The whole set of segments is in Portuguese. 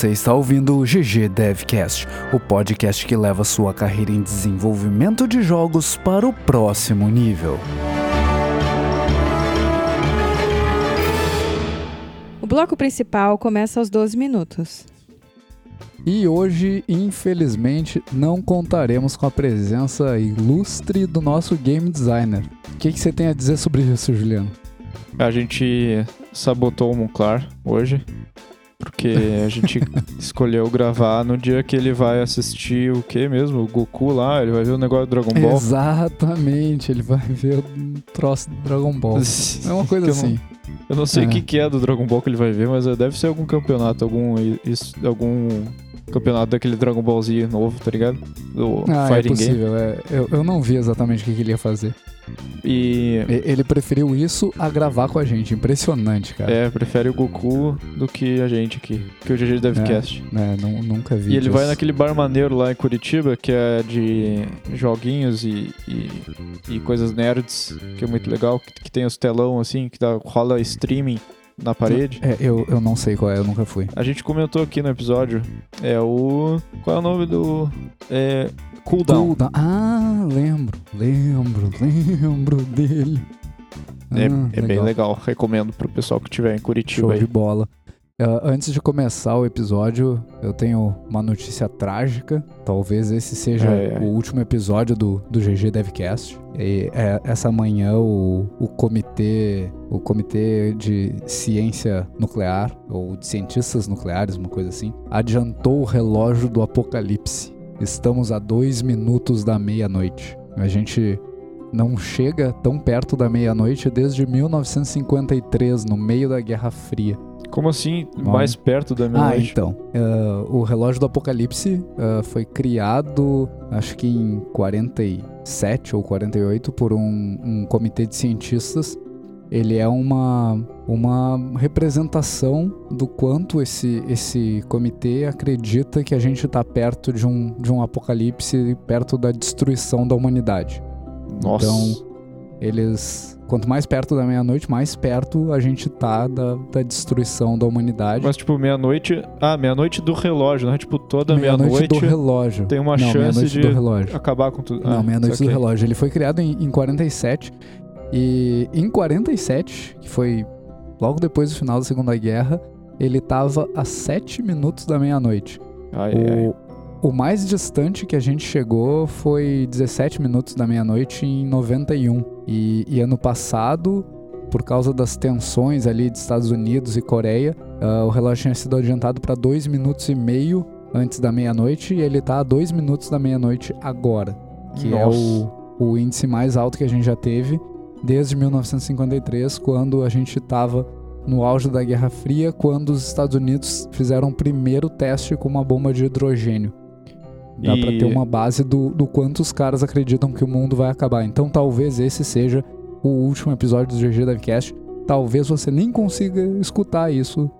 Você está ouvindo o GG Devcast, o podcast que leva sua carreira em desenvolvimento de jogos para o próximo nível. O bloco principal começa aos 12 minutos. E hoje, infelizmente, não contaremos com a presença ilustre do nosso game designer. O que, que você tem a dizer sobre isso, Juliano? A gente sabotou o Monclar hoje, porque a gente escolheu gravar no dia que ele vai assistir o que mesmo? O Goku lá, ele vai ver o negócio do Dragon Ball. Exatamente, ele vai ver o troço do Dragon Ball. É uma coisa Eu assim. Eu não sei o É. que, que é do Dragon Ball que ele vai ver, mas deve ser algum campeonato, algum, algum campeonato daquele Dragon Ball Z novo, tá ligado? Do Ah, é Fighting Game. possível. é. Eu, eu não vi exatamente o que, que ele ia fazer. E Ele preferiu isso a gravar com a gente. Impressionante, cara. é, prefere o Goku do que a gente aqui, que o GG Devcast. É, nu- nunca vi. E ele vai naquele bar maneiro lá em Curitiba, que é de joguinhos e, e, e coisas nerds, que é muito legal, que, que tem os telão assim, que dá, rola streaming na parede. É, eu, eu não sei qual é, eu nunca fui. A gente comentou aqui no episódio, é o... Qual é o nome do... É... Cooldown. Cooldown. Ah, lembro, lembro, lembro dele. É, Ah, é bem legal, recomendo pro pessoal que estiver em Curitiba Show aí. de bola. Ah, antes de começar o episódio, eu tenho uma notícia trágica. Talvez esse seja o último episódio do, do GG Devcast. E, é, essa manhã o, o comitê o comitê de ciência nuclear ou de cientistas nucleares, uma coisa assim, adiantou o relógio do apocalipse. Estamos a dois minutos da meia-noite. A gente não chega tão perto da meia-noite desde 1953, no meio da Guerra Fria. Como assim, mais perto da Ah, meia-noite? então. ah, o relógio do Apocalipse ah, foi criado, acho que em 47 ou 48, por um, um comitê de cientistas. Ele é uma, uma representação do quanto esse, esse comitê acredita que a gente está perto de um, de um apocalipse, perto da destruição da humanidade. Nossa. Então, eles. Quanto mais perto da meia-noite, mais perto a gente tá da, da destruição da humanidade. Mas tipo, meia-noite... Ah, meia-noite do relógio, não é tipo toda meia-noite do relógio. tem uma Não, chance meia-noite de do relógio. acabar com tudo. Não, Ah, meia-noite do relógio. Ele foi criado em, em 47. E em 47, que foi logo depois do final da Segunda Guerra, ele tava a 7 minutos da meia-noite. Ai, ai. O, mais distante que a gente chegou foi 17 minutos da meia-noite em 91. E, e ano passado, por causa das tensões ali de Estados Unidos e Coreia, ah, o relógio tinha sido adiantado para 2 minutos e meio antes da meia-noite e ele tá a 2 minutos da meia-noite agora. Que é Nossa. o, o índice mais alto que a gente já teve desde 1953, quando a gente estava no auge da Guerra Fria, quando os Estados Unidos fizeram o primeiro teste com uma bomba de hidrogênio. Dá pra E- ter uma base do, do quanto os caras acreditam que o mundo vai acabar. Então talvez esse seja o último episódio do GG Devcast. Talvez você nem consiga escutar isso,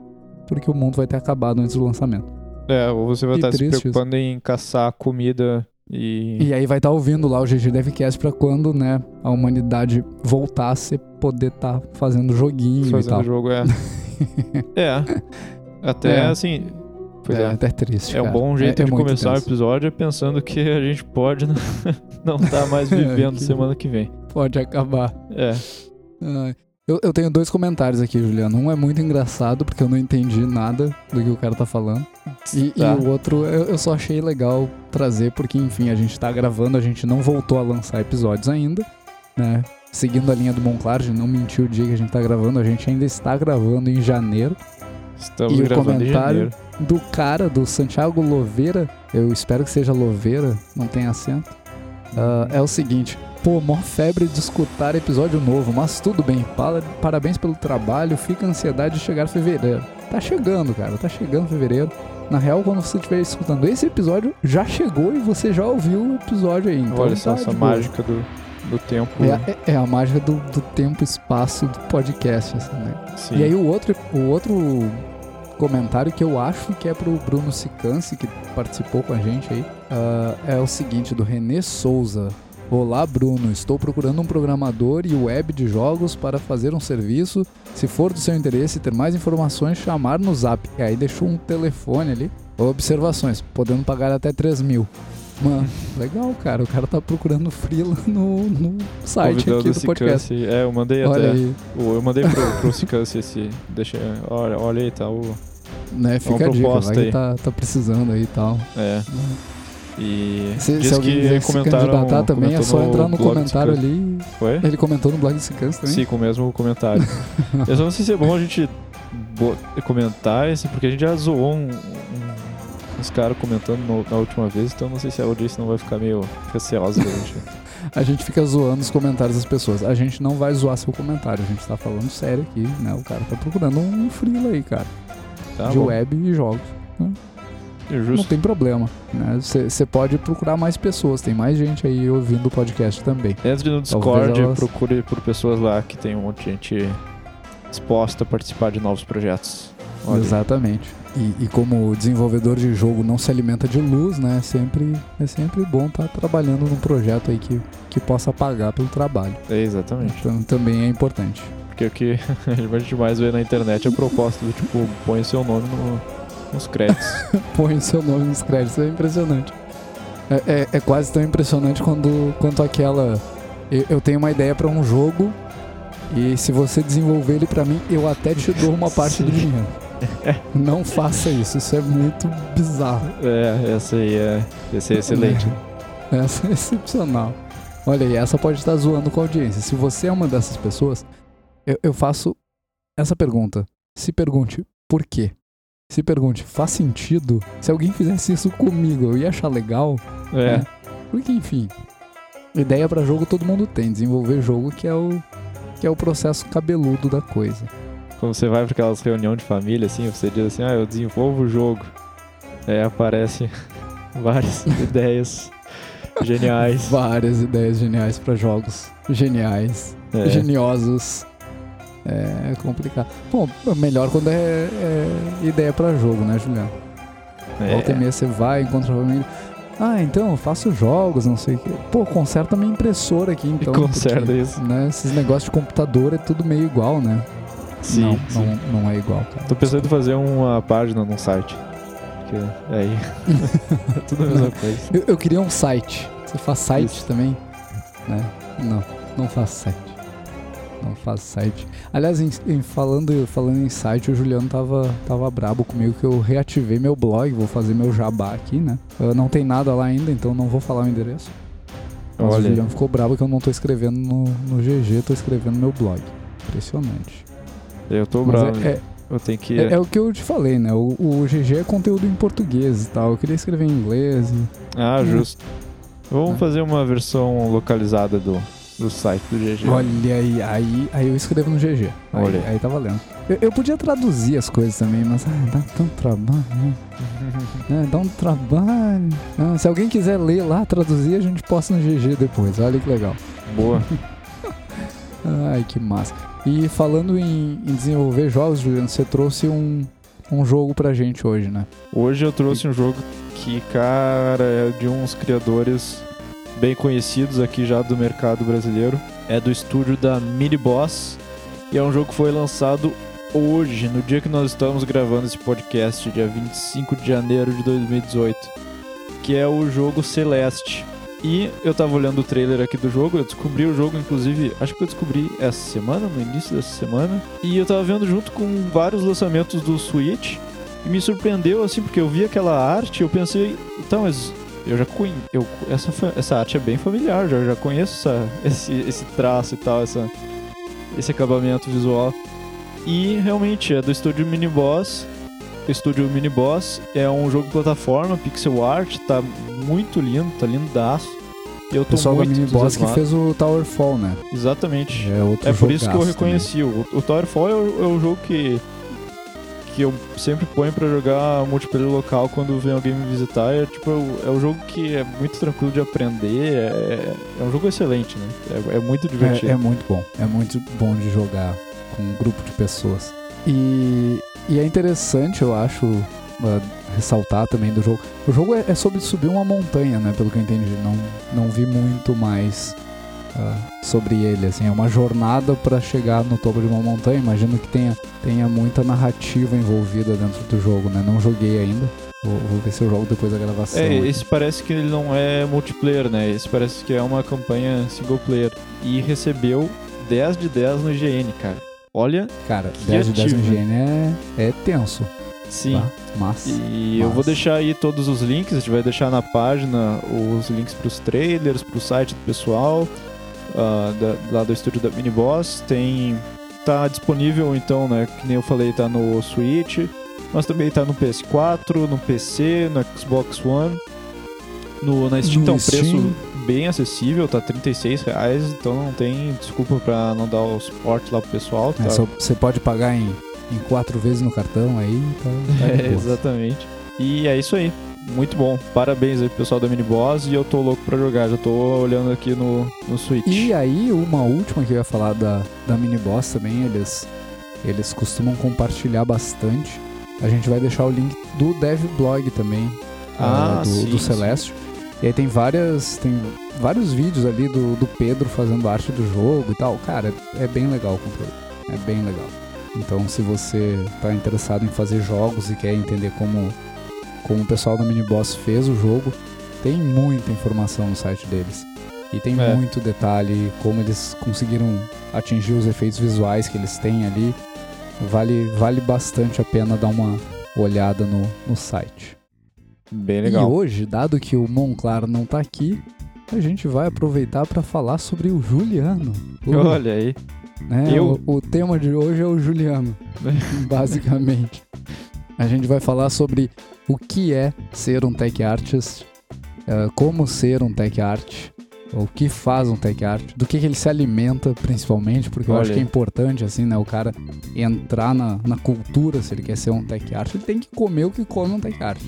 porque o mundo vai ter acabado antes do lançamento. É, ou você vai estar se preocupando em caçar comida e... E aí vai estar ouvindo lá o GG Devcast pra quando, né, a humanidade voltar, você poder estar fazendo joguinho e fazendo tal. o jogo, é. é. Até É. assim. É, é. até triste. É um cara. bom jeito É- é de começar o episódio é pensando que a gente pode não- estar mais vivendo Que- semana que vem. Pode acabar. É. Ai. Eu, eu tenho dois comentários aqui, Juliano. Um é muito engraçado, porque eu não entendi nada do que o cara tá falando. E, Tá. e o outro eu, eu só achei legal trazer, porque, enfim, a gente tá gravando, a gente não voltou a lançar episódios ainda, né? Seguindo a linha do Monclar, gente não mentiu o dia que a gente tá gravando, a gente ainda está gravando em janeiro. Estamos E o gravando em comentário? janeiro. Do cara, do Santiago Loveira, eu espero que seja Loveira, não tem acento. Ah, é o seguinte, pô, mó febre de escutar episódio novo, mas tudo bem, parabéns pelo trabalho, fica a ansiedade de chegar fevereiro. Tá chegando, cara, tá chegando fevereiro. Na real, quando você estiver escutando esse episódio, já chegou e você já ouviu o episódio aí. Então Olha só tá essa mágica do, do tempo. É, a- é- é a mágica do, do tempo espaço do podcast, assim, né? Sim. E aí o outro, o outro comentário que eu acho que é pro Bruno Sicanci, que participou com a gente aí, ah, é o seguinte, do Renê Souza. Olá, Bruno. Estou procurando um programador e web de jogos para fazer um serviço. Se for do seu interesse ter mais informações, chamar no zap. E aí deixou um telefone ali. Observações, podendo pagar até 3 mil. Mano, legal, cara. O cara tá procurando freela no, no site Convidando aqui do podcast. Cicance. É, eu mandei Olha até. aí, Eu mandei pro, pro Cicance esse. Deixa, olha, olha aí, tá o. né? Fica a dica, proposta aí. tá, tá precisando aí e tal. É. E. Se, se alguém quiser se candidatar também, é só entrar no comentário ali. Foi? Ele comentou no blog do Cicance também. Sim, com o mesmo comentário. eu só não sei se é bom a gente comentar esse, porque a gente já zoou um- um- uns caras comentando no- na última vez, então não sei se a audiência não vai ficar meio receosa da gente. A gente fica zoando os comentários das pessoas. A gente não vai zoar seu comentário, a gente tá falando sério aqui, né? O cara tá procurando um freela aí, cara. Tá de bom. web e jogos. É Não Justo. tem problema. Você pode procurar mais pessoas, tem mais gente aí ouvindo o podcast também. Entre no Discord, elas- procure por pessoas lá que tem um monte de gente disposta a participar de novos projetos. Olha. Exatamente. E, e como desenvolvedor de jogo não se alimenta de luz, né? É sempre, é sempre bom estar trabalhando num projeto aí que, que possa pagar pelo trabalho. É, exatamente. Então também é importante. Porque o que a gente mais vê na internet é a proposta do tipo, põe o seu nome no- nos créditos. Põe o seu nome nos créditos, é impressionante. É, é- é quase tão impressionante quando, quanto aquela. Eu, eu tenho uma ideia pra um jogo e se você desenvolver ele pra mim, eu até te dou uma parte do dinheiro. Não faça isso, isso é muito bizarro. é, essa aí é, essa aí é excelente. Essa é excepcional. Olha aí, essa pode estar zoando com a audiência. Se você é uma dessas pessoas, eu, eu faço essa pergunta. Se pergunte por quê? Se pergunte, faz sentido? Se alguém fizesse isso comigo, eu ia achar legal? É. né? Porque, enfim, ideia pra jogo todo mundo tem. Desenvolver jogo que é o, que é o processo cabeludo da coisa. Quando você vai para aquelas reuniões de família, assim, você diz assim, ah, eu desenvolvo o jogo. Aí aparece várias ideias geniais. Várias ideias geniais pra jogos. Geniais. É, geniosos. É complicado. Bom, melhor quando é, é ideia pra jogo, né, Juliano? Volta e é, meia você vai, encontra a família. Ah, então eu faço jogos, não sei o quê. Pô, conserta minha impressora aqui, então. conserta porque, isso. Né, esses negócios de computador é tudo meio igual, né? Sim, não, sim. Não, não é igual, cara. Tô pensando em fazer uma página num site. Porque aí. é tudo a mesma coisa. Eu, eu queria um site. Você faz site Isso. também? Né? Não, não faço site. Não faço site. Aliás, em, em- falando, falando em site, o Juliano tava, tava brabo comigo que eu reativei meu blog, vou fazer meu jabá aqui, né? Eu não tem nada lá ainda, então não vou falar o endereço. Mas o Olha, Juliano ficou bravo que eu não tô escrevendo no, no GG, tô escrevendo no meu blog. Impressionante. eu tô Mas bravo. é, é, Eu tenho que. é- é o que eu te falei, né? O, o GG é conteúdo em português e tal. Eu queria escrever em inglês e Ah, justo. Vamos É. fazer uma versão localizada do, do site do GG. Olha aí, aí, aí eu escrevo no GG. Aí, Olha. aí tá valendo. Eu, eu podia traduzir as coisas também, mas ah, dá tanto trabalho. né? É, dá um trabalho. Ah, se alguém quiser ler lá, traduzir, a gente posta no GG depois. Olha que legal. Boa. Ai, que massa. E falando em, em desenvolver jogos, Juliano, você trouxe um, um jogo pra gente hoje, né? Hoje eu trouxe um jogo que, cara, é de uns criadores bem conhecidos aqui já do mercado brasileiro. É do estúdio da Mini Boss. E é um jogo que foi lançado hoje, no dia que nós estamos gravando esse podcast, dia 25 de janeiro de 2018. Que é o jogo Celeste. E eu tava olhando o trailer aqui do jogo, eu descobri o jogo, inclusive, acho que eu descobri essa semana, no início dessa semana. E eu tava vendo junto com vários lançamentos do Switch. E me surpreendeu, assim, porque eu vi aquela arte eu pensei, então, mas eu já conheço. Essa, essa arte é bem familiar, já, já conheço essa, esse, esse traço e tal, essa, esse acabamento visual. E realmente é do estúdio Mini Boss. O estúdio Mini Boss é um jogo de plataforma, pixel art, tá muito lindo, tá lindaço. Eu O tô pessoal da muito Mini Boss que fez o Towerfall, né? Exatamente. É outro É por isso que eu também. reconheci. O, o Towerfall é o, é o jogo que, que eu sempre ponho pra jogar multiplayer local quando vem alguém me visitar. É, tipo, é o jogo que é muito tranquilo de aprender. É, é um jogo excelente, né? É, é muito divertido. É, é muito bom. É muito bom de jogar com um grupo de pessoas. E, e é interessante, eu acho, ah, ressaltar também do jogo. O jogo é, é sobre subir uma montanha, né? Pelo que eu entendi. Não, não vi muito mais ah, sobre ele. Assim, é uma jornada para chegar no topo de uma montanha. Imagino que tenha, tenha muita narrativa envolvida dentro do jogo, né? Não joguei ainda. Vou, vou ver se eu jogo depois da gravação. É, esse parece que ele não é multiplayer, né? Esse parece que é uma campanha single player. E recebeu 10 de 10 no IGN, cara. Olha, Cara, 10 de 10 no. IGN é, é tenso. sim. Tá? Mas. E eu vou Mas- deixar aí todos os links, a gente vai deixar na página os links pros trailers, pro site do pessoal, ah, da- lá do estúdio da Miniboss. Tem. Tá disponível então, né? Que nem eu falei, tá no Switch, mas também tá no PS4, no PC, no Xbox One. No, na Steam No tá um preço Steam. bem acessível, tá 36 reais, então não tem desculpa pra não dar o suporte lá pro pessoal. Tá? É, você pode pagar em, em quatro vezes no cartão aí, tá, tá É, exatamente. E é isso aí. Muito bom. Parabéns aí pro pessoal da Miniboss e eu tô louco pra jogar. Já tô olhando aqui no, no Switch. E aí, uma última que eu ia falar da, da mini boss também, eles, eles costumam compartilhar bastante. A gente vai deixar o link do Dev Blog também, Ah, ah, do, sim, do. Celeste. E aí tem várias. Tem vários vídeos ali do, do Pedro fazendo arte do jogo e tal. Cara, é bem legal o conteúdo. É bem legal. Então se você tá interessado em fazer jogos e quer entender como, como o pessoal da Miniboss fez o jogo, tem muita informação no site deles. E tem É. muito detalhe, como eles conseguiram atingir os efeitos visuais que eles têm ali. Vale, vale bastante a pena dar uma olhada no, no site. Bem legal. E hoje, dado que o Monclar não tá aqui, a gente vai aproveitar para falar sobre o Juliano. O, Olha aí. né, eu- o, o tema de hoje é o Juliano, basicamente. A gente vai falar sobre o que é ser um tech artist, eh, como ser um tech art, o que faz um tech art, do que, que ele se alimenta principalmente, porque eu Olha acho que é importante assim, né, o cara entrar na, na cultura se ele quer ser um tech art, ele tem que comer o que come um tech art.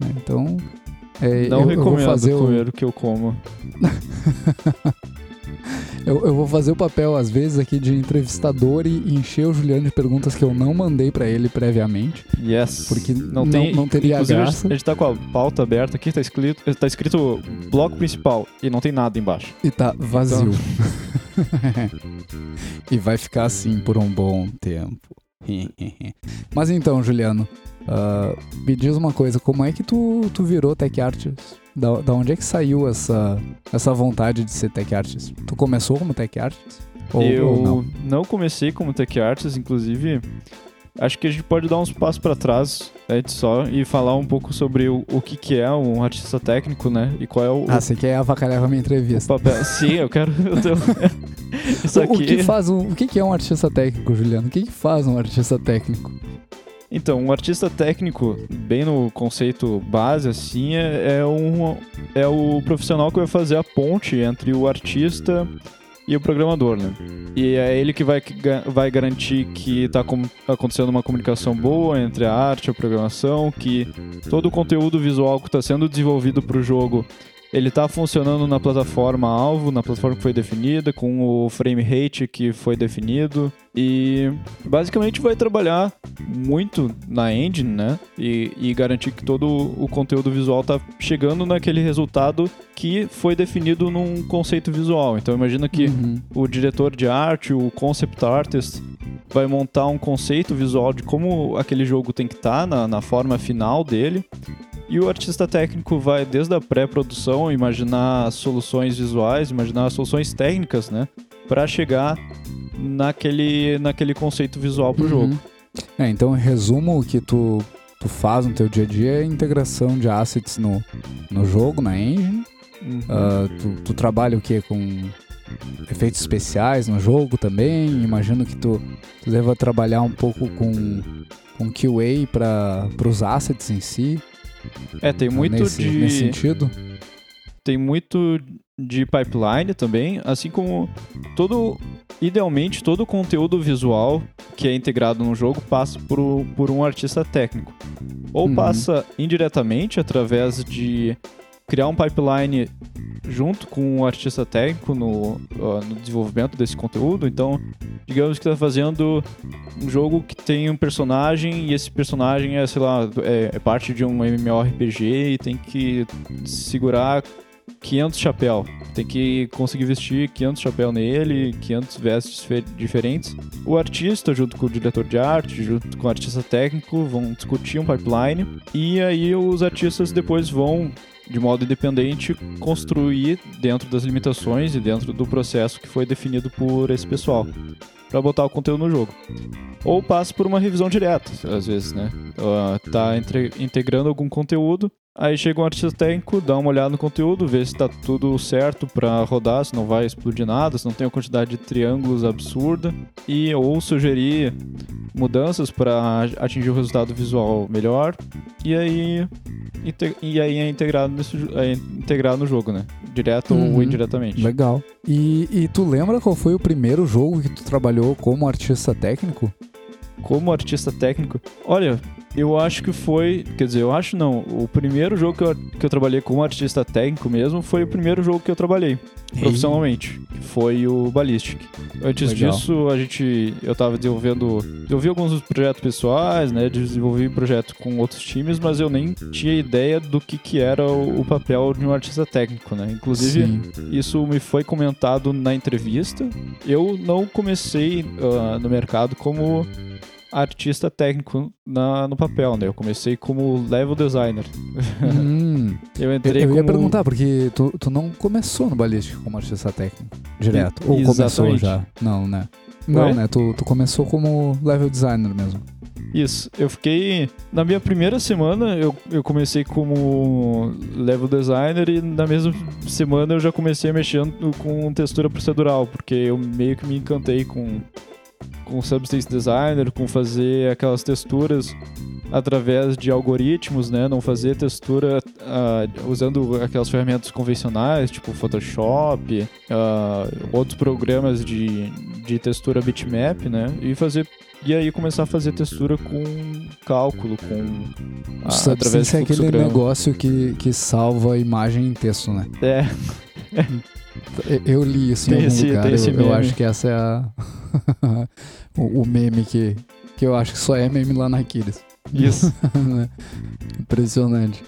né? Então, é, Não eu, eu vou recomendo fazer comer o que eu como. eu, eu vou fazer o papel, às vezes, aqui de entrevistador e encher o Juliano de perguntas que eu não mandei pra ele previamente. Yes. Porque não, não- tem, não teria inclusive, graça. A gente tá com a pauta aberta aqui, tá escrito, tá escrito bloco principal e não tem nada embaixo. E tá vazio. e vai ficar assim por um bom tempo. Mas então, Juliano, ah, me diz uma coisa, como é que tu, tu virou tech artist? Da, da onde é que saiu essa, essa vontade de ser tech artist? Tu começou como tech artist? Ou, eu ou não? não comecei como tech artist, inclusive. Acho que a gente pode dar uns passos para trás antes só e falar um pouco sobre o, o que, que é um artista técnico, né? E qual é o, Ah, você quer avacalhar a minha entrevista. papel. Sim, eu quero. Eu tenho... Isso O, o aqui. que faz um, o que, que é um artista técnico, Juliano? O que, que faz um artista técnico? Então, um artista técnico, bem no conceito base, assim, é, é, um, é o profissional que vai fazer a ponte entre o artista e o programador, né? E é ele que vai, vai garantir que está acontecendo uma comunicação boa entre a arte e a programação, que todo o conteúdo visual que está sendo desenvolvido para o jogo ele está funcionando na plataforma alvo, na plataforma que foi definida, com o frame rate que foi definido. E basicamente vai trabalhar muito na engine, né? E, e garantir que todo o conteúdo visual tá chegando naquele resultado que foi definido num conceito visual. Então imagina que Uhum. o diretor de arte, o concept artist, vai montar um conceito visual de como aquele jogo tem que estar na, na forma final dele. E o artista técnico vai, desde a pré-produção, imaginar soluções visuais, imaginar soluções técnicas, né? Para chegar naquele, naquele conceito visual pro Uhum. jogo. É, então, em resumo, o que tu, tu faz no teu dia a dia é a integração de assets no, no jogo, na engine. Uhum. Ah, tu, tu trabalha o que? Com efeitos especiais no jogo também? Imagino que tu, tu deva trabalhar um pouco com, com QA para os assets em si. É, tem muito nesse, de. nesse sentido. tem muito de pipeline também, assim como todo, idealmente, todo o conteúdo visual que é integrado no jogo passa por, por um artista técnico. Ou Uhum. passa indiretamente através de criar um pipeline junto com o artista técnico no, no desenvolvimento desse conteúdo. Então, digamos que está fazendo um jogo que tem um personagem e esse personagem é, sei lá, é, é parte de um MMORPG e tem que segurar 500 chapéu. Tem que conseguir vestir 500 chapéu nele, 500 vestes diferentes. O artista, junto com o diretor de arte, junto com o artista técnico, vão discutir um pipeline. E aí os artistas depois vão de modo independente, construir dentro das limitações e dentro do processo que foi definido por esse pessoal para botar o conteúdo no jogo. Ou passa por uma revisão direta, às vezes, né? Uh, tá entre, integrando algum conteúdo Aí chega um artista técnico, dá uma olhada no conteúdo, vê se tá tudo certo para rodar, se não vai explodir nada, se não tem uma quantidade de triângulos absurda, e ou sugerir mudanças para atingir o resultado visual melhor, e aí e aí é integrado, nesse, é integrado no jogo, né? Direto uhum. ou indiretamente. Legal. E, e tu lembra qual foi o primeiro jogo que tu trabalhou como artista técnico? Como artista técnico? Olha, eu acho que foi. Quer dizer, eu acho não. O primeiro jogo que eu, que eu trabalhei como artista técnico mesmo foi o primeiro jogo que eu trabalhei profissionalmente. Foi o Ballistic. Antes Legal. disso, a gente. Eu tava desenvolvendo. Desenvolvi alguns projetos pessoais, né? Desenvolvi projeto com outros times, mas eu nem tinha ideia do que, que era o, o papel de um artista técnico, né? Inclusive, Sim. isso me foi comentado na entrevista. Eu não comecei uh, no mercado como artista técnico na, no papel, né? Eu comecei como level designer. Hum. eu entrei Eu, eu ia perguntar, porque tu, tu não começou no Ballistic como artista técnico, direto. E, ou exatamente. começou já? Não, né? Não, Oi? né? Tu, tu começou como level designer mesmo. Isso, eu fiquei. Na minha primeira semana, eu, eu comecei como level designer e na mesma semana eu já comecei mexendo com textura procedural, porque eu meio que me encantei com com Substance Designer, com fazer aquelas texturas através de algoritmos, né? Não fazer textura uh, usando aquelas ferramentas convencionais, tipo Photoshop, uh, outros programas de, de textura bitmap, né? E fazer e aí começar a fazer textura com cálculo, com uh, através de é aquele negócio que, que salva a imagem em texto, né? É. Eu li isso em algum esse, lugar. Eu, eu, acho que essa é a o, o, meme que, que eu acho que só é meme lá na Aquiles. Isso. Né? Impressionante.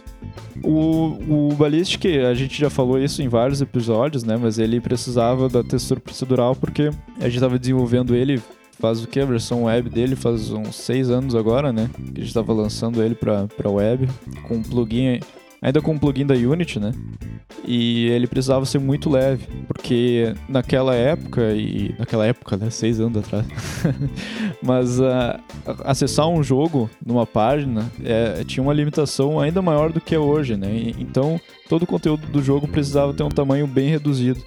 O, o Ballistic, a gente já falou isso em vários episódios, né? Mas ele precisava da textura procedural porque a gente estava desenvolvendo ele faz o que? A versão web dele faz uns seis anos agora, né? Que a gente estava lançando ele para web com um plugin ainda com um plugin da Unity, né? E ele precisava ser muito leve, porque naquela época, e naquela época, né? Seis anos atrás, mas uh, acessar um jogo numa página é, tinha uma limitação ainda maior do que é hoje, né? Então todo o conteúdo do jogo precisava ter um tamanho bem reduzido.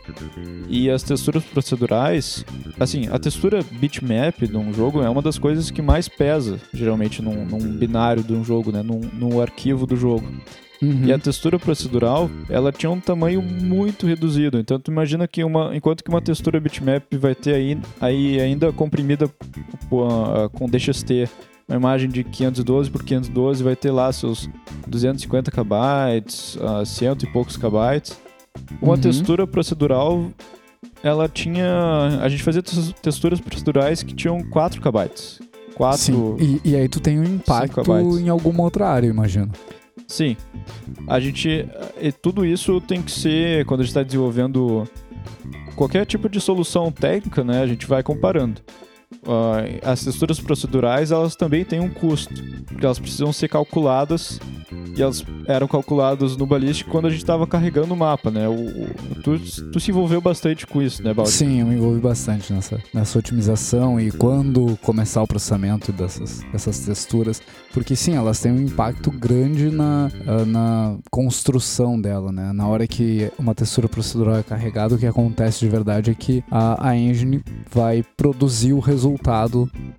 E as texturas procedurais, assim, a textura bitmap de um jogo é uma das coisas que mais pesa, geralmente, num, num binário de um jogo, né? Num, num arquivo do jogo. Uhum. E a textura procedural, ela tinha um tamanho muito reduzido. Então tu imagina que uma, enquanto que uma textura bitmap vai ter aí, aí ainda comprimida com DXT, uma imagem de 512 por 512 vai ter lá seus 250 KB, uh, cento e poucos KB. Uma uhum. textura procedural, ela tinha, a gente fazia texturas processurais que tinham 4 KB. 4 Sim. E, e aí tu tem um impacto em alguma outra área, imagino. Sim. A gente. E tudo isso tem que ser. Quando a gente está desenvolvendo qualquer tipo de solução técnica, né? A gente vai comparando. Uh, as texturas procedurais elas também têm um custo, porque elas precisam ser calculadas e elas eram calculadas no Ballistic quando a gente estava carregando o mapa, né? O, o, tu, tu se envolveu bastante com isso, né, Baldi? Sim, eu me envolvi bastante nessa, nessa otimização e quando começar o processamento dessas, dessas texturas, porque sim, elas têm um impacto grande na, ah, na construção dela, né? Na hora que uma textura procedural é carregada, o que acontece de verdade é que a, a engine vai produzir o resultado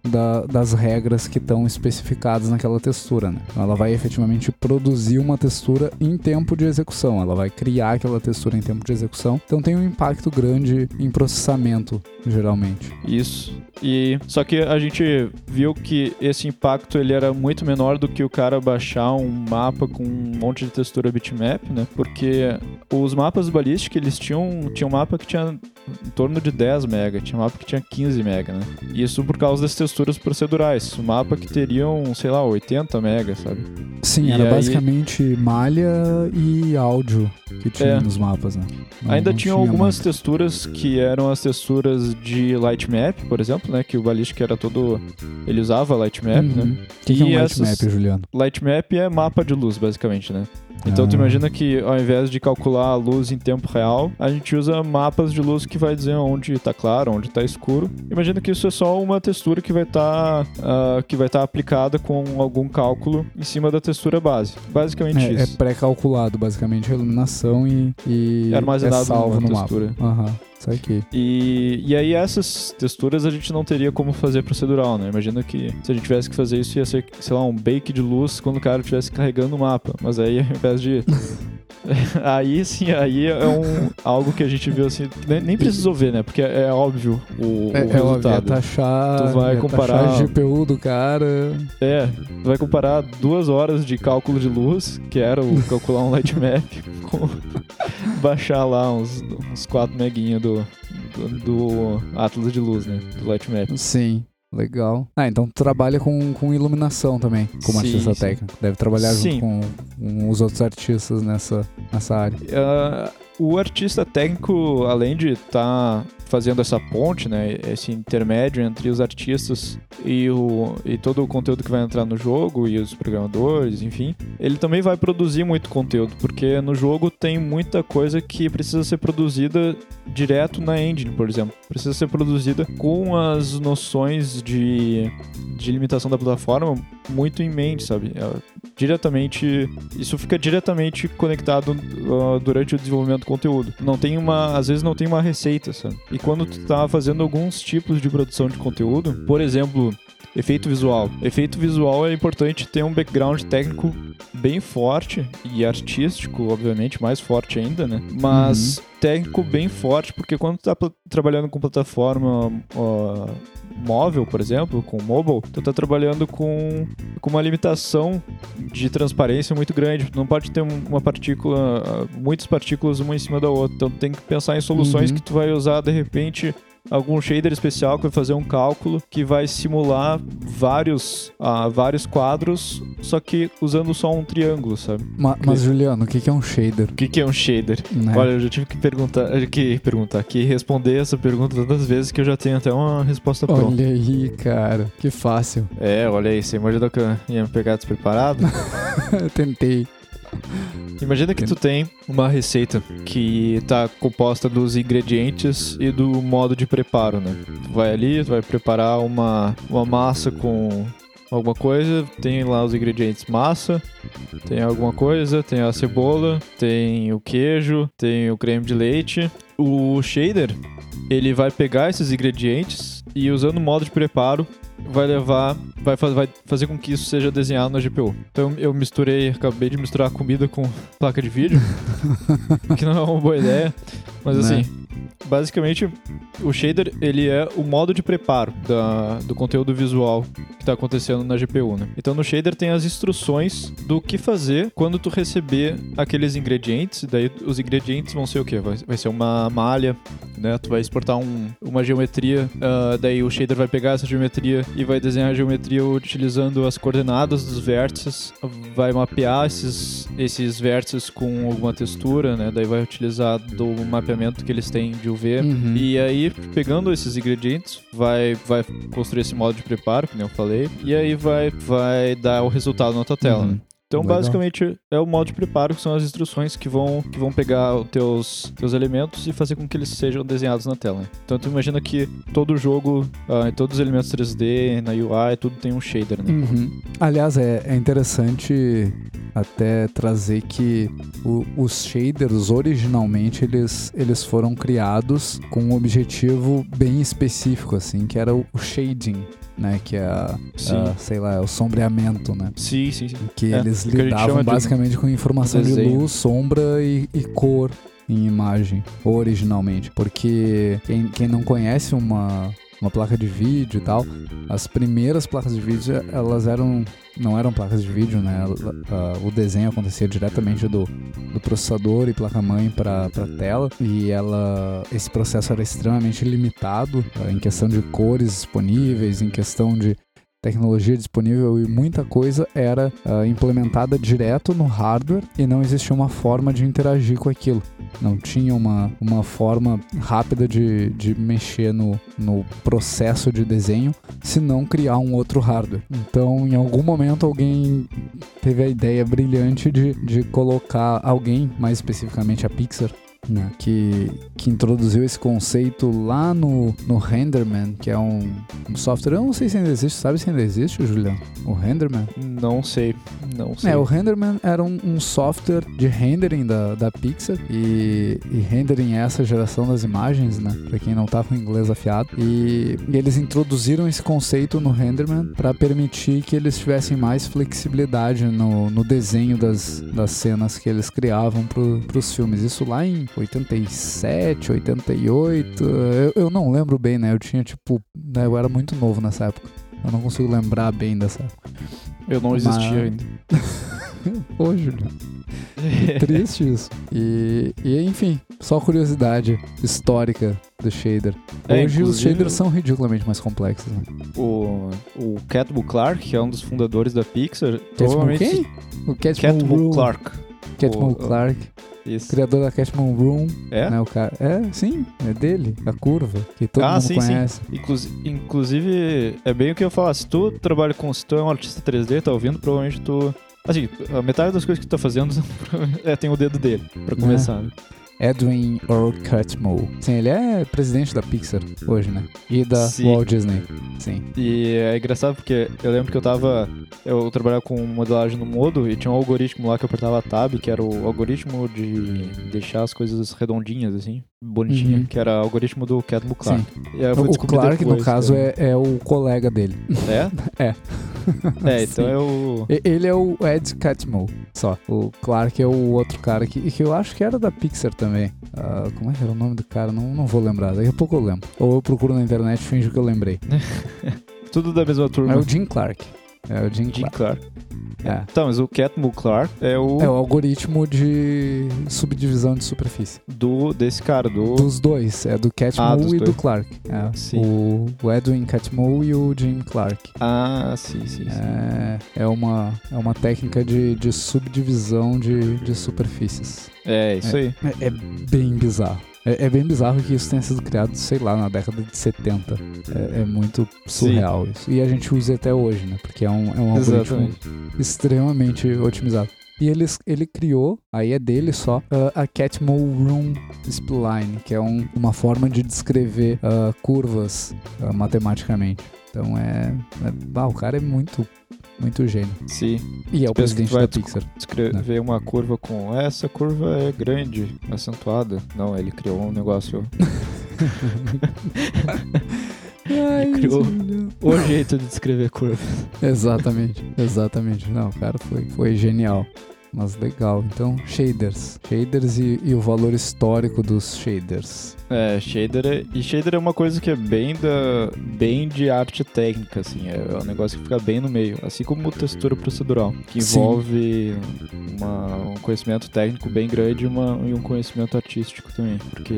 da- das regras que estão especificadas naquela textura. Né? Então ela vai efetivamente produzir uma textura em tempo de execução, ela vai criar aquela textura em tempo de execução. Então tem um impacto grande em processamento, geralmente. Isso. E só que a gente viu que esse impacto ele era muito menor do que o cara baixar um mapa com um monte de textura bitmap, né? Porque os mapas balísticos, eles tinham tinha um mapa que tinha em torno de 10 mega, tinha um mapa que tinha 15 mega, né? Isso por causa das texturas procedurais. O mapa que teriam, sei lá, 80 mega, sabe? Sim, E era aí- basicamente malha e áudio que tinha É. nos mapas, né? Não- Ainda não tinham tinha algumas mapa. texturas que eram as texturas de Lightmap, por exemplo, né? Que o Ballistic era todo. Ele usava Lightmap, Uhum. né? O que, que é um lightmap, essas- Juliano? Lightmap é mapa de luz, basicamente, né? Então tu Ah. imagina que ao invés de calcular a luz em tempo real, a gente usa mapas de luz que vai dizer onde tá claro, onde tá escuro. Imagina que isso é só uma textura que vai estar que vai estar aplicada com algum cálculo em cima da textura base. Basicamente É, é isso. pré-calculado, basicamente, a iluminação e, e É armazenado é salvo numa no textura. mapa. Aham, isso aqui. E, e aí essas texturas a gente não teria como fazer procedural, né? Imagina que se a gente tivesse que fazer isso ia ser, sei lá, um bake de luz quando o cara estivesse carregando o mapa. Mas aí ao invés de... aí sim, aí é um, algo que a gente viu assim, nem, nem precisou ver, né? Porque é, óbvio o, o É, é óbvio, é resultado. taxar, Tu vai é comparar- taxar a GPU do cara. É, tu vai comparar duas horas de cálculo de luz, que era o calcular um light map, com baixar lá uns, uns 4 meguinhos do, do, do Atlas de luz, né? Do light map. Sim. Legal. Ah, então tu trabalha com, com iluminação também, como Sim, artista sim. técnico. Deve trabalhar Sim. junto com, com os outros artistas nessa, nessa área. Ah, o artista técnico, além de estar fazendo essa ponte, né, esse intermédio entre os artistas e, o, e todo o conteúdo que vai entrar no jogo e os programadores, enfim, ele também vai produzir muito conteúdo, porque no jogo tem muita coisa que precisa ser produzida direto na engine, por exemplo. Precisa ser produzida com as noções de, de limitação da plataforma muito em mente, sabe? É, diretamente isso fica diretamente conectado uh, durante o desenvolvimento conteúdo. Não tem uma, às vezes não tem uma receita, sabe? E quando tu tá fazendo alguns tipos de produção de conteúdo, por exemplo, efeito visual. Efeito visual é importante ter um background técnico bem forte e artístico, obviamente, mais forte ainda, né? Mas técnico bem forte, porque quando tu tá trabalhando com plataforma ó, móvel, por exemplo, com mobile, tu tá trabalhando com, com uma limitação de transparência muito grande. Tu não pode ter um- uma partícula, ah, muitas partículas uma em cima da outra. Então tu tem que pensar em soluções Uhum. que tu vai usar de repente algum shader especial que vai fazer um cálculo que vai simular vários, ah, vários quadros, só que usando só um triângulo, sabe? Ma- mas, Juliano, o que, que é um shader? O que, que é um shader? né? Olha, eu já tive que perguntar, que perguntar, que responder essa pergunta tantas vezes que eu já tenho até uma resposta pronta. Olha aí, cara. Que fácil. É, olha aí, você imaginou que eu ia me pegar despreparado? Eu tentei. Imagina que tu tem uma receita que tá composta dos ingredientes e do modo de preparo, né? Tu vai ali, tu vai preparar uma, uma massa com alguma coisa, tem lá os ingredientes massa, tem alguma coisa, tem a cebola, tem o queijo, tem o creme de leite. O shader, ele vai pegar esses ingredientes e usando o modo de preparo vai levar, vai, fa- vai fazer com que isso seja desenhado na GPU. Então eu misturei, acabei de misturar comida com placa de vídeo, que não é uma boa ideia, mas Né? assim, basicamente o shader ele é o modo de preparo da, do conteúdo visual que está acontecendo na GPU, né? Então no shader tem as instruções do que fazer quando tu receber aqueles ingredientes, daí os ingredientes vão ser o quê? Vai, vai ser uma malha, né? Tu vai exportar um- uma geometria, ah, daí o shader vai pegar essa geometria e vai desenhar a geometria utilizando as coordenadas dos vértices, vai mapear esses, esses vértices com alguma textura, né? Daí vai utilizar do mapeamento que eles têm de UV. Uhum. E aí, pegando esses ingredientes, vai, vai construir esse modo de preparo, que nem eu falei, e aí vai, vai dar o resultado na tua tela. Uhum. né? Então, Legal. basicamente, é o modo de preparo, que são as instruções que vão, que vão pegar os teus, teus elementos e fazer com que eles sejam desenhados na tela. né? Então, tu imagina que todo jogo, ah, em todos os elementos 3D, na UI, tudo tem um shader, né? Uhum. Aliás, é, é interessante até trazer que o- os shaders originalmente eles, eles foram criados com um objetivo bem específico, assim, que era o shading, né? Que é, a, a, sei lá, é o sombreamento, né? Sim, sim, sim. Que É, eles que lidavam chama de basicamente com informação de luz, sombra e, e cor em imagem, originalmente. Porque quem, quem não conhece uma, uma placa de vídeo e tal, as primeiras placas de vídeo, elas eram. Não eram placas de vídeo, né? Ah, o desenho acontecia diretamente do, do processador e placa-mãe para tela. E ela. Esse processo era extremamente limitado ah, em questão de cores disponíveis, em questão de tecnologia disponível e muita coisa era ah, implementada direto no hardware e não existia uma forma de interagir com aquilo. Não tinha uma, uma forma rápida de, de mexer no, no processo de desenho se não criar um outro hardware. Então, em algum momento, alguém teve a ideia brilhante de, de colocar alguém, mais especificamente a Pixar, né, que, que introduziu esse conceito lá no, no Renderman, que é um, um software. Eu não sei se ainda existe, sabe se ainda existe, Juliano? O Renderman? Não sei. Não sei. É, o Renderman era um, um software de rendering da, da Pixar e, e rendering é essa geração das imagens, né? Pra quem não tá com o inglês afiado. E, e eles introduziram esse conceito no Renderman para permitir que eles tivessem mais flexibilidade no, no desenho das, das cenas que eles criavam pro, pros filmes. Isso lá em 87, 88. Eu, eu não lembro bem, né? Eu tinha tipo. né, Eu era muito novo nessa época. Eu não consigo lembrar bem dessa época. Eu não Mas- existia ainda. Ô, Júlio. Triste isso. E, e, enfim, só curiosidade histórica do shader. É, Hoje os shaders são ridiculamente mais complexos. Né? o, o Clark, que é um dos fundadores da Pixar, Catmull provavelmente... quem? O Room. Clark. Catmull Clark, Isso. criador da Catmull Room. É? Né, o cara. É, sim, é dele. A curva, que todo Ah, mundo sim, sim. conhece. Inclusi- inclusive, é bem o que eu falar. Se tu trabalha com. Se tu é um artista 3D, tá ouvindo, provavelmente tu. Assim, a metade das coisas que tu tá fazendo é, tem o dedo dele, pra É. começar. né? Edwin Earl Catmull. Sim, ele é presidente da Pixar hoje, né? E da Sim. Walt Disney. Sim. E é engraçado porque eu lembro que eu tava. Eu trabalhava com modelagem no Modo e tinha um algoritmo lá que eu apertava tab, que era o algoritmo de deixar as coisas redondinhas, assim, bonitinhas, Uhum. que era o algoritmo do Catmull Clark. O Clark, no depois, caso, né? é, é o colega dele. É? É. É, então eu. E- Ele é o Ed Catmull, só. O Clark é o outro cara que, que eu acho que era da Pixar também. Ah, como é que era o nome do cara? Não, não vou lembrar. Daqui a pouco eu lembro. Ou eu procuro na internet e finjo que eu lembrei. Tudo da mesma turma. É o Jim Clark. É o Jim Jim Clark. Clark. É. Tá, mas o Catmull Clark é o É o algoritmo de subdivisão de superfície. do desse cara, do. Dos dois. É do Catmull Ah, e do dois. Clark. É. Sim. O, o Edwin Catmull e o Jim Clark. Ah, sim, sim, sim. É, é, uma, é uma técnica de, de subdivisão de, de superfícies. É, isso aí. É, é bem bizarro. É, é bem bizarro que isso tenha sido criado, sei lá, na década de 70. É, é muito surreal isso. E a gente usa até hoje, né? Porque é um, é um algoritmo extremamente otimizado. E ele, ele criou, aí é dele só, ah, a Catmull Room Spline, que é um- uma forma de descrever ah, curvas ah, matematicamente. Então é, é. Ah, o cara é muito, muito gênio. Sim. E é o Pensa que presidente da Pixar. Descrever uma curva com essa curva é grande, acentuada. Não, ele criou um negócio. Ai, criou. O jeito de descrever curva. Exatamente, exatamente. Não, o cara foi, foi genial. Mas legal. Então, shaders. Shaders e, e o valor histórico dos shaders. É, shader é, e shader é uma coisa que é bem da bem de arte técnica assim, é um negócio que fica bem no meio, assim como textura procedural, que envolve uma- um conhecimento técnico bem grande e, uma- e um conhecimento artístico também, porque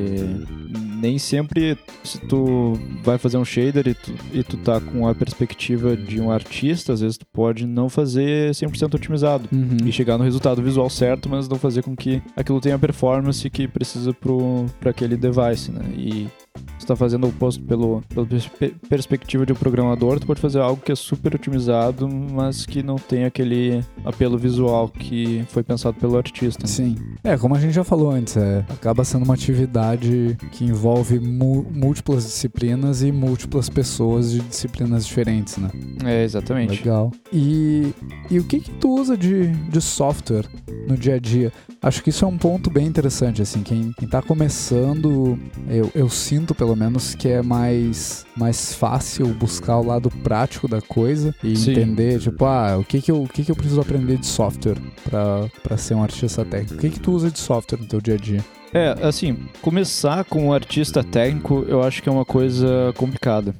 nem sempre se tu vai fazer um shader e tu, e tu tá com a perspectiva de um artista, às vezes tu pode não fazer 100% otimizado Uhum. e chegar no resultado visual certo, mas não fazer com que aquilo tenha a performance que precisa pro, pra aquele device, né? E você tá fazendo o posto pelo, pela perspe- perspectiva de um programador, tu pode fazer algo que é super otimizado, mas que não tem aquele apelo visual que foi pensado pelo artista. Sim. É, como a gente já falou antes, é, acaba sendo uma atividade que envolve múltiplas disciplinas e múltiplas pessoas de disciplinas diferentes, né? É, exatamente. Legal. E, e o que que tu usa de, de software no dia a dia? Acho que isso é um ponto bem interessante, assim, quem, quem tá começando, eu, eu sinto pelo menos que é mais, mais fácil buscar o lado prático da coisa e Sim. entender, tipo, ah, o que que eu, o que que eu preciso aprender de software pra ser um artista técnico? O que que tu usa de software no teu dia a dia? É, assim, começar com um artista técnico eu acho que é uma coisa complicada.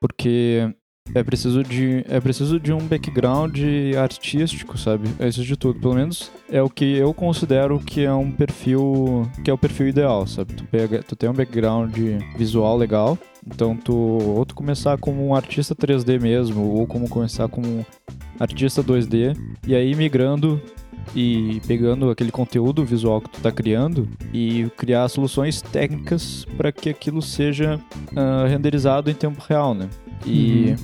Porque é preciso de, é preciso de um background artístico, sabe? É isso de tudo. Pelo menos é o que eu considero que é um perfil. que é o perfil ideal, sabe? Tu, pega, tu tem um background visual legal. Então tu. Ou tu começar como um artista 3D mesmo, ou como começar como um artista 2D, e aí migrando e pegando aquele conteúdo visual que tu tá criando e criar soluções técnicas para que aquilo seja ah, renderizado em tempo real, né? E,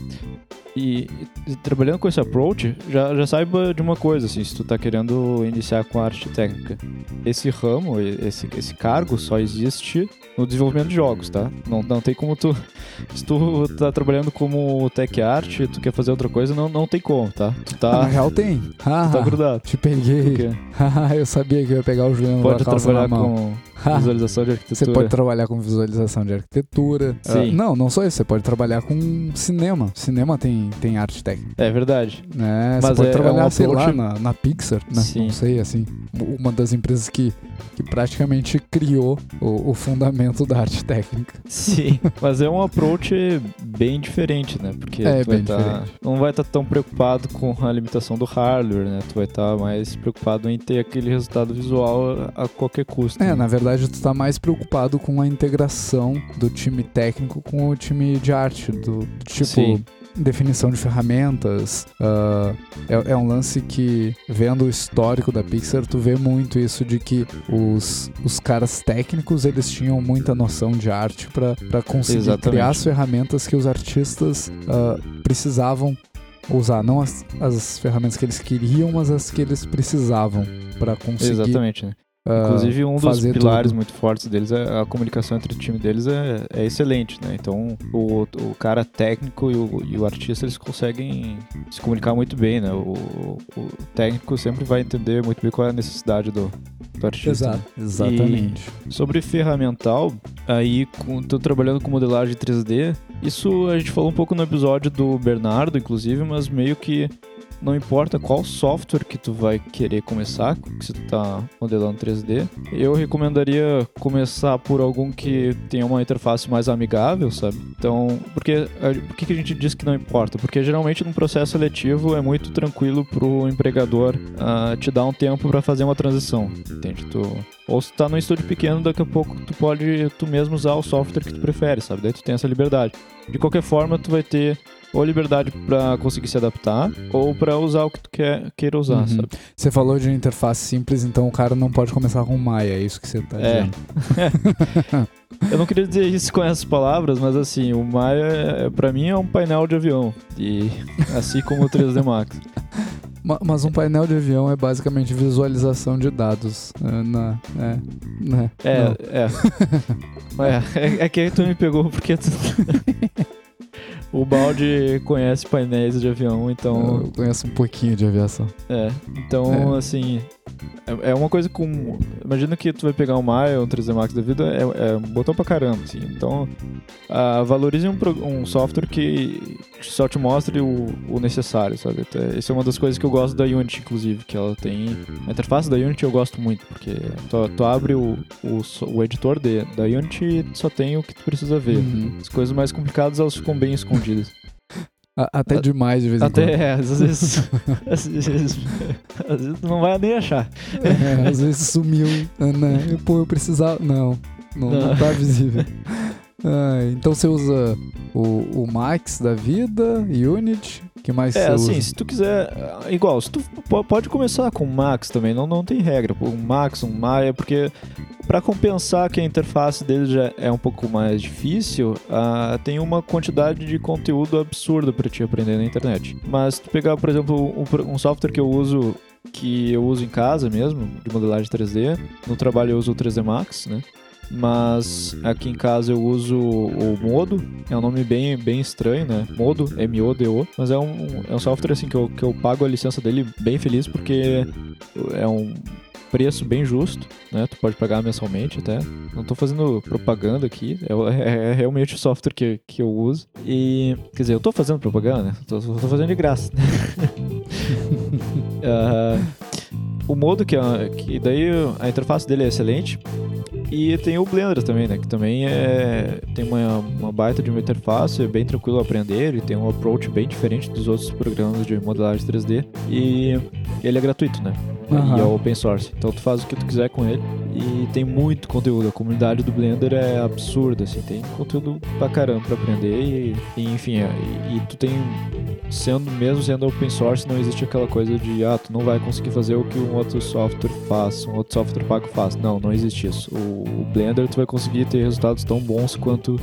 e, e trabalhando com esse approach, já, já saiba de uma coisa, assim, se tu tá querendo iniciar com arte técnica. Esse ramo, esse, esse cargo só existe no desenvolvimento de jogos, tá? Não, não tem como tu... Se tu tá trabalhando como tech art, tu quer fazer outra coisa, não, não tem como, tá? Tu tá, na real tem. tu tá grudado. te peguei. Eu sabia que eu ia pegar o Juliano pode trabalhar com visualização de arquitetura. Você pode trabalhar com visualização de arquitetura. Sim. Ah, não, não só isso. Você pode trabalhar com cinema. Cinema tem, tem arte técnica. É verdade. Né? Mas você pode é- é trabalhar, um sei lá, approach- na, na Pixar. Né? Não sei, assim. Uma das empresas que, que praticamente criou o, o fundamento da arte técnica. Sim. Mas é um approach bem diferente, né? Porque É, bem tá- diferente. não vai estar tão preocupado com a limitação do hardware, né? Tu vai estar mais preocupado em ter aquele resultado visual a a qualquer custo. É, né? na verdade, tu tá mais preocupado com a integração do time técnico com o time de arte. Do, tipo. Sim. definição de ferramentas. ah, é, é um lance que, vendo o histórico da Pixar, tu vê muito isso de que os, os caras técnicos eles tinham muita noção de arte para conseguir Exatamente. criar as ferramentas que os artistas ah, precisavam usar. Não as, as ferramentas que eles queriam, mas as que eles precisavam para conseguir. Exatamente, né? Inclusive, um dos pilares tudo. muito fortes deles é a comunicação entre o time deles é, é excelente, né? Então, o, o cara técnico e o, e o artista, eles conseguem se comunicar muito bem, né? O, o técnico sempre vai entender muito bem qual é a necessidade do, do artista. né? Exato, exatamente. Sobre ferramental, aí com, tô trabalhando com modelagem 3D. Isso a gente falou um pouco no episódio do Bernardo, inclusive, mas meio que não importa qual software que tu vai querer começar, que você tá modelando 3D, eu recomendaria começar por algum que tenha uma interface mais amigável, sabe? Então, porque por que, a gente diz que não importa? Porque geralmente num processo seletivo é muito tranquilo pro empregador ah, te dar um tempo para fazer uma transição, entende? Tu, ou se tá num estúdio pequeno, daqui a pouco tu pode tu mesmo usar o software que tu prefere, sabe? Daí tu tem essa liberdade. De qualquer forma, tu vai ter ou liberdade pra conseguir se adaptar, ou pra usar o que tu quer, queira usar, Uhum. sabe? Você falou de interface simples, então o cara não pode começar com Maya, é isso que você tá É. dizendo. Eu não queria dizer isso com essas palavras, mas assim, o Maya, é, pra mim, é um painel de avião. E assim como o 3D Max. Ma- Mas um painel de avião é basicamente visualização de dados. é, na, é, né? É, é. é. É, é que aí tu me pegou porque tu... o balde conhece painéis de avião, então. Eu conheço um pouquinho de aviação. É, então, É. assim, é, é uma coisa com... Imagina que tu vai pegar um Maya, um 3D Max da vida, é, é um botão pra caramba, assim. Então, ah, valorize um, um software que só te mostre o, o necessário, sabe? Até, isso é uma das coisas que eu gosto da Unity, inclusive, que ela tem... A interface da Unity eu gosto muito, porque tu, tu abre o, o, o editor de, da Unity e só tem o que tu precisa ver. Uhum. As coisas mais complicadas, elas ficam bem escondidas. A- Até demais de vez em Até, quando. é, às vezes, às vezes. Às vezes não vai nem achar. É, às vezes sumiu. Né? Pô, eu precisava. Não, não, não Não. tá visível. Ah, então você usa o, o Max da vida, Unity, que mais É, assim, usa? se tu quiser. Igual, se tu po- pode começar com Max também, não, não tem regra. Um Max, um Maya, porque para compensar que a interface dele já é um pouco mais difícil, uh, tem uma quantidade de conteúdo absurda para te aprender na internet. Mas se tu pegar, por exemplo, um, um software que eu uso que eu uso em casa mesmo, de modelagem 3D. No trabalho eu uso o 3D Max, né? Mas aqui em casa eu uso o Modo, é um nome bem, bem estranho, né? Modo, M-O-D-O. Mas é um, é um software assim que eu, que eu pago a licença dele bem feliz porque é um preço bem justo, né? Tu pode pagar mensalmente até. Não tô fazendo propaganda aqui, é, é, realmente o software que, que eu uso. E, quer dizer, eu tô fazendo propaganda, né? Tô, tô fazendo de graça. uh, o modo que, é, que daí a interface dele é excelente. E tem o Blender também, né? Que também é, tem uma, uma baita de uma interface, é bem tranquilo aprender, e tem um approach bem diferente dos outros programas de modelagem 3D. E ele é gratuito, né? Uhum. E é open source. Então tu faz o que tu quiser com ele. E tem muito conteúdo. A comunidade do Blender é absurda, assim. Tem conteúdo pra caramba pra aprender. E, e enfim, é, e, e, tu tem. Sendo, mesmo sendo open source, não existe aquela coisa de ah, tu não vai conseguir fazer o que um outro software faz, um outro software pago faz. Não, não existe isso. O, o Blender tu vai conseguir ter resultados tão bons quanto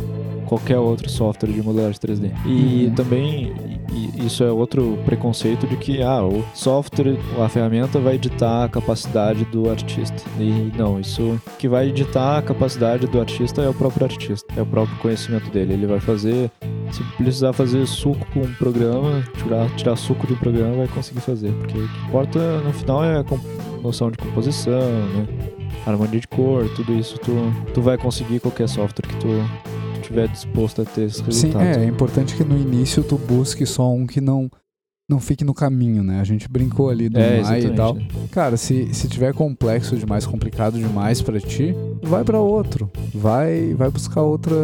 qualquer outro software de modelagem 3D. E uhum. também e isso é outro preconceito de que ah, o software, a ferramenta vai editar a capacidade do artista. E não, isso que vai editar a capacidade do artista é o próprio artista, é o próprio conhecimento dele. Ele vai fazer, se precisar fazer suco com um programa, tirar, tirar suco de um programa, vai conseguir fazer. Porque o que importa no final é a noção de composição, né? harmonia de cor, tudo isso tu, tu vai conseguir qualquer software que tu estiver disposto a ter esses resultados. Sim, é, é importante que no início tu busque só um que não não fique no caminho, né? A gente brincou ali do é, Mai e tal. Né? Cara, se, se tiver complexo demais, complicado demais para ti, vai para outro. Vai vai buscar outra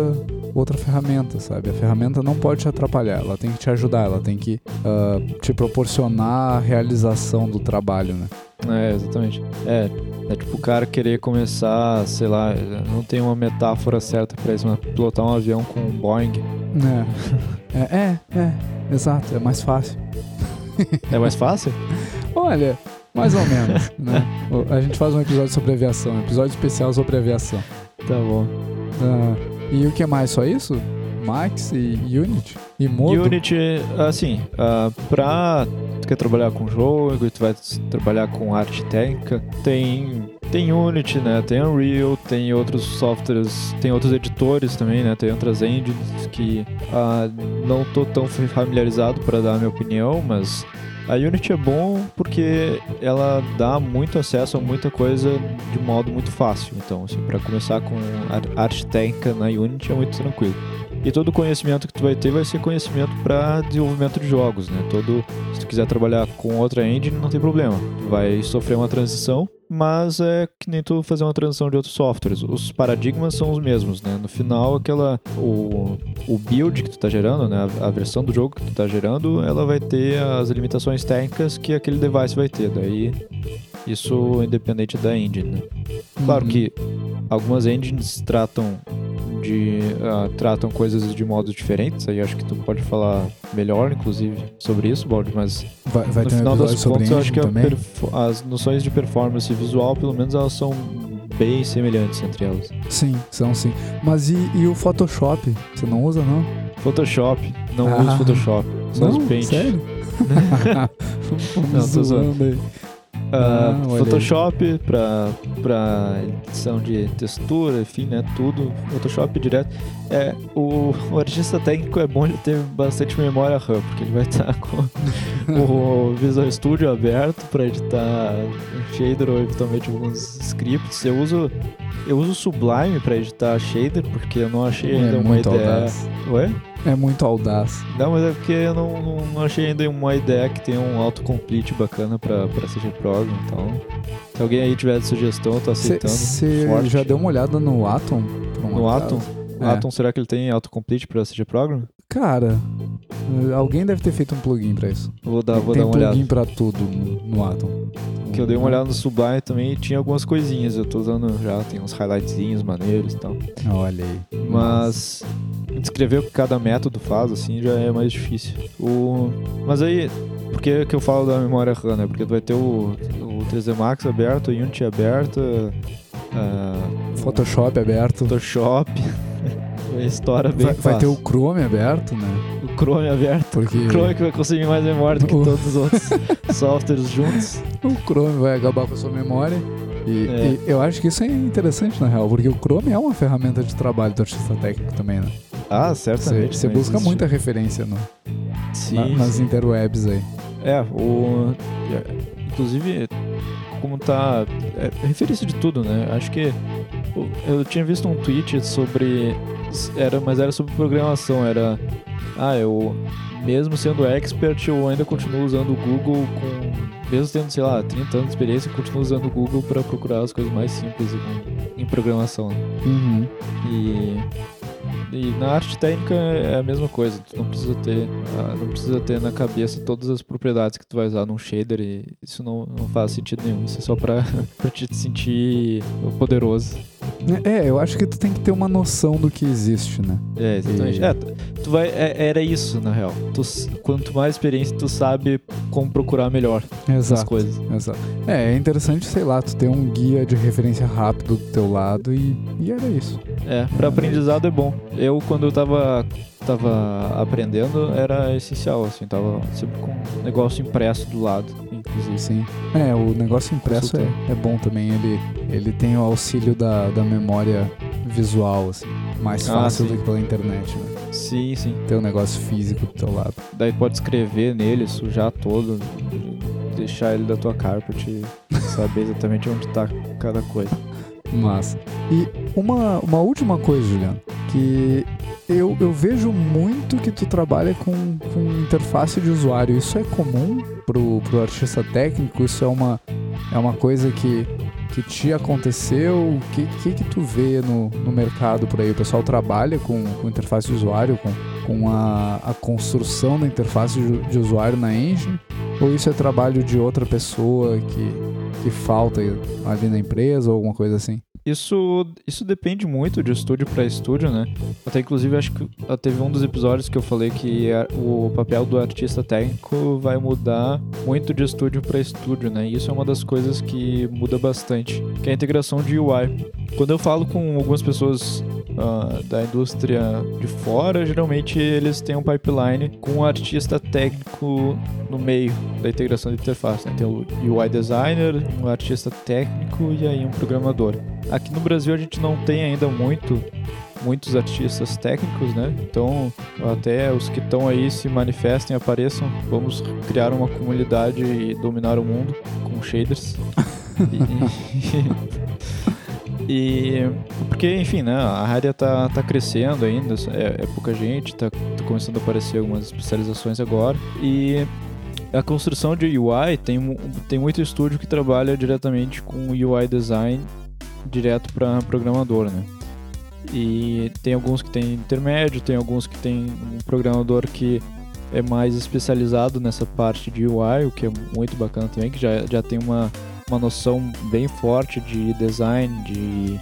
outra ferramenta, sabe? A ferramenta não pode te atrapalhar, ela tem que te ajudar, ela tem que uh, te proporcionar a realização do trabalho, né? É, exatamente. É, é tipo o cara querer começar, sei lá, não tem uma metáfora certa para isso, mas pilotar um avião com um Boeing. É. é, é, é, exato, é mais fácil. É mais fácil? Olha, mais ou menos, né? A gente faz um episódio sobre aviação, um episódio especial sobre aviação. Tá bom. Uh, e o que mais? Só isso? Max e Unity? E Modo? Unity, assim, uh, pra tu quer trabalhar com jogo e tu vai trabalhar com arte técnica, tem tem Unity, né? Tem Unreal, tem outros softwares, tem outros editores também, né? Tem outras engines que uh, não tô tão familiarizado para dar a minha opinião, mas a Unity é bom porque ela dá muito acesso a muita coisa de modo muito fácil. Então, assim, para começar com arte técnica na Unity é muito tranquilo. E todo o conhecimento que tu vai ter vai ser conhecimento para desenvolvimento de jogos, né? Todo, se tu quiser trabalhar com outra engine, não tem problema. Tu vai sofrer uma transição, mas é que nem tu fazer uma transição de outros softwares. Os paradigmas são os mesmos, né? No final, aquela o, o build que tu tá gerando, né? A, a versão do jogo que tu tá gerando, ela vai ter as limitações técnicas que aquele device vai ter. Daí isso independente da engine, né? Claro uhum. que algumas engines tratam de uh, tratam coisas de modos diferentes. Aí acho que tu pode falar melhor, inclusive, sobre isso, Baldi, mas vai, vai no final um das contas, eu acho que as noções de performance visual, pelo menos, elas são bem semelhantes entre elas. Sim, são sim. Mas e, e o Photoshop? Você não usa, não? Photoshop, não ah. uso Photoshop. Só não, uso Paint. Sério? não, tô zoando aí. Uh, ah, Photoshop para edição de textura, enfim, né? Tudo. Photoshop direto. É, o, o artista técnico é bom ele ter bastante memória RAM, porque ele vai estar com o Visual Studio aberto para editar shader ou eventualmente alguns scripts. Eu uso eu uso Sublime para editar shader porque eu não achei ainda é uma ideia. Audaz. Ué? É muito audaz. Não, mas é porque eu não, não, não achei ainda uma ideia que tenha um autocomplete bacana para CG Program, então. Se alguém aí tiver sugestão, eu tô aceitando. Você já deu uma olhada no Atom? No Atom? É. Atom, será que ele tem autocomplete para CG Program? Cara, alguém deve ter feito um plugin para isso. Vou dar, vou dar uma olhada. Tem plugin para tudo no, no Atom. Que eu dei uma olhada no Sublime também e tinha algumas coisinhas. Eu tô usando já, tem uns highlightzinhos maneiros e tal. Olha aí. Mas descrever o que cada método faz, assim, já é mais difícil. O... Mas aí, por que, que eu falo da memória RAM, né? Porque tu vai ter o, o 3D Max aberto, o Unity aberto, ah, Photoshop aberto. Photoshop. Estoura bem Vai, vai ter o. Chrome aberto, né? o Chrome aberto. Porque O Chrome que vai consumir mais memória do que O- todos os outros softwares juntos. o Chrome vai acabar com a sua memória. E, É. e eu acho que isso é interessante, na real, porque o Chrome é uma ferramenta de trabalho do artista técnico também, né? Ah, Você, certamente. você não busca existe. muita referência no, Sim, na- nas sim. interwebs aí. É, o. é, Inclusive, como tá. É referência de tudo, né? Acho que. Eu tinha visto um tweet sobre. Era, mas era sobre programação. Era. Ah, eu. Mesmo sendo expert, eu ainda continuo usando o Google com. Mesmo tendo, sei lá, 30 anos de experiência, eu continuo usando o Google para procurar as coisas mais simples em, em programação. né? Uhum. E, e na arte técnica é a mesma coisa. Tu não precisa ter, ah, não precisa ter na cabeça todas as propriedades que tu vai usar num shader e isso não, não faz sentido nenhum. Isso é só pra, pra te sentir poderoso. É, eu acho que tu tem que ter uma noção do que existe, né? É, exatamente. E- É, tu- vai, é- era isso, na real. Tu quanto mais experiência, tu sabe como procurar melhor as Exato. coisas. Exato. É, é interessante, sei lá, tu ter um guia de referência rápido do teu lado e, e era isso. É, pra aprendizado é bom. Eu, quando eu tava, tava aprendendo, era essencial, assim, tava sempre com um negócio impresso do lado, inclusive. Sim. É, o negócio impresso é, é bom também. Ele, ele tem o auxílio da, da memória visual, assim. Mais Ah, fácil sim. do que pela internet, né? Sim, sim. Ter um negócio físico do teu lado. Daí pode escrever nele, sujar todo, deixar ele da tua carpet e saber exatamente onde tá cada coisa. Mas. E uma, uma última coisa, Juliano, que eu, eu vejo muito que tu trabalha com, com interface de usuário. Isso é comum pro, pro artista técnico? Isso é uma, é uma coisa que, que te aconteceu? O que, que, que tu vê no, no mercado por aí? O pessoal trabalha com, com interface de usuário, com, com a, a construção da interface de, de usuário na engine? Ou isso é trabalho de outra pessoa que, que falta ali na empresa ou alguma coisa assim? Isso, isso depende muito de estúdio para estúdio, né? Até inclusive acho que teve um dos episódios que eu falei que o papel do artista técnico vai mudar muito de estúdio para estúdio, né? E isso é uma das coisas que muda bastante, que é a integração de UI. Quando eu falo com algumas pessoas ah, da indústria de fora, geralmente eles têm um pipeline com um artista técnico no meio da integração de interface. Né? Tem o UI designer, um artista técnico e aí um programador. Aqui no Brasil a gente não tem ainda muito muitos artistas técnicos, né? Então, até os que estão aí se manifestem, apareçam. Vamos criar uma comunidade e dominar o mundo com shaders. E, porque, enfim, né? A área tá, tá crescendo ainda, é, é pouca gente, tá, tá começando a aparecer algumas especializações agora. E a construção de UI tem, tem muito estúdio que trabalha diretamente com UI design direto para programador, né? E tem alguns que tem intermédio, tem alguns que tem um programador que é mais especializado nessa parte de UI, o que é muito bacana também, que já, já tem uma, uma noção bem forte de design, de,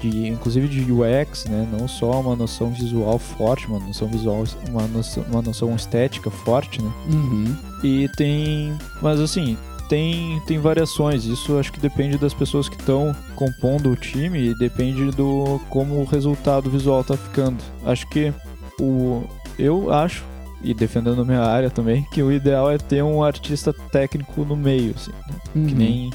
de inclusive de UX, né? Não só uma noção visual forte, uma noção visual, uma noção, uma noção estética forte, né? Uhum. E tem. Mas assim, tem, tem variações. Isso acho que depende das pessoas que estão compondo o time e depende do como o resultado visual tá ficando. Acho que o. Eu acho, e defendendo a minha área também, que o ideal é ter um artista técnico no meio, assim, né? Uhum. que nem.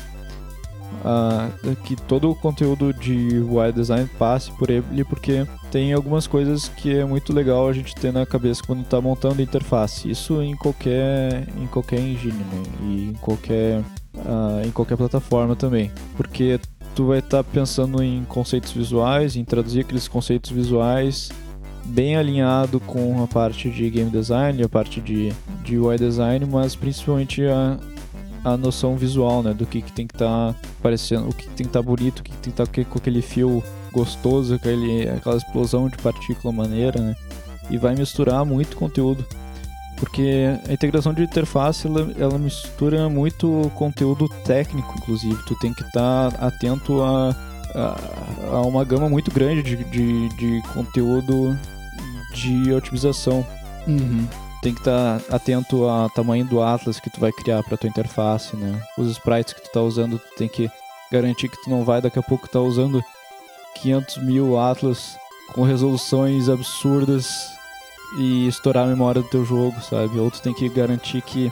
Ah, que todo o conteúdo de UI design passe por ele, porque tem algumas coisas que é muito legal a gente ter na cabeça quando tá montando a interface. Isso em qualquer em qualquer engine, né? E em qualquer ah, em qualquer plataforma também, porque tu vai estar pensando em conceitos visuais, em traduzir aqueles conceitos visuais bem alinhado com a parte de game design, a parte de, de UI design, mas principalmente a, a noção visual, né, do que, que tem que estar parecendo, o que, que tem que estar bonito, o que, que tem que estar com aquele fio gostoso, aquele, aquela explosão de partícula maneira, né, e vai misturar muito conteúdo. Porque a integração de interface ela, ela mistura muito conteúdo técnico, inclusive. Tu tem que estar atento a, a, a uma gama muito grande de, de, de conteúdo de otimização. Uhum. Tem que estar atento ao tamanho do atlas que tu vai criar para tua interface, né? Os sprites que tu tá usando, tu tem que garantir que tu não vai daqui a pouco estar usando 500 mil Atlas com resoluções absurdas e estourar a memória do teu jogo, sabe? Ou tu tem que garantir que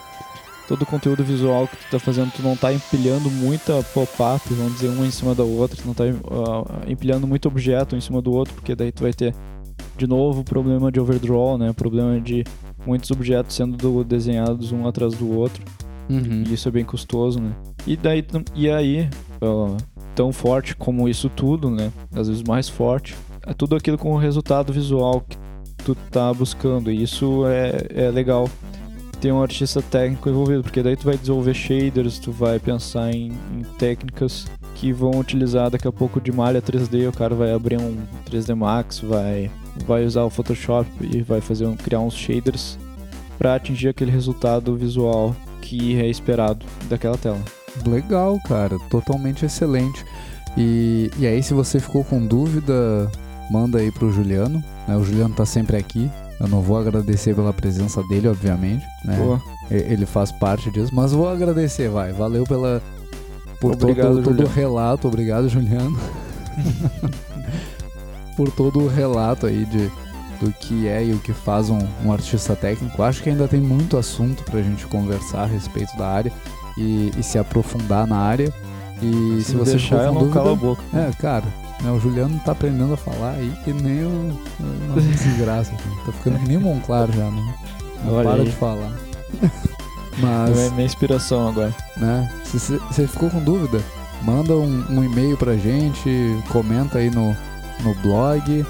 todo o conteúdo visual que tu tá fazendo, tu não tá empilhando muita pop-up, vamos dizer, uma em cima da outra, tu não tá uh, empilhando muito objeto um em cima do outro, porque daí tu vai ter de novo problema de overdraw, né? Problema de muitos objetos sendo desenhados um atrás do outro. Uhum. E isso é bem custoso, né? E daí e aí, uh, tão forte como isso tudo, né? Às vezes mais forte, é tudo aquilo com o resultado visual que tu tá buscando. E isso é, é legal ter um artista técnico envolvido, porque daí tu vai desenvolver shaders, tu vai pensar em, em técnicas que vão utilizar daqui a pouco de malha 3D, o cara vai abrir um 3D Max, vai, vai usar o Photoshop e vai fazer um, criar uns shaders para atingir aquele resultado visual que é esperado daquela tela. Legal, cara, totalmente excelente. E, e aí, se você ficou com dúvida, manda aí pro Juliano. Né? O Juliano tá sempre aqui. Eu não vou agradecer pela presença dele, obviamente. Né? Boa. Ele faz parte disso, mas vou agradecer, vai. Valeu pela por Obrigado, todo, todo o relato. Obrigado, Juliano. por todo o relato aí de, do que é e o que faz um, um artista técnico. Acho que ainda tem muito assunto pra gente conversar a respeito da área e, e se aprofundar na área. E se, Se você deixar, eu não dúvida, calo a boca. é, cara, né, o Juliano tá aprendendo a falar aí que nem o, uma desgraça. Tá ficando que nem o Monclar já, né? Não Olha para aí. de falar. É Mas, minha inspiração agora. né, se você ficou com dúvida, manda um, um e-mail pra gente, comenta aí no, no blog,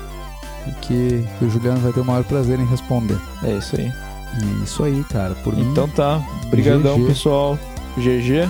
que, o Juliano vai ter o maior prazer em responder. É isso aí. É isso aí, cara. Por mim, Então tá. Obrigadão, GG. pessoal. GG.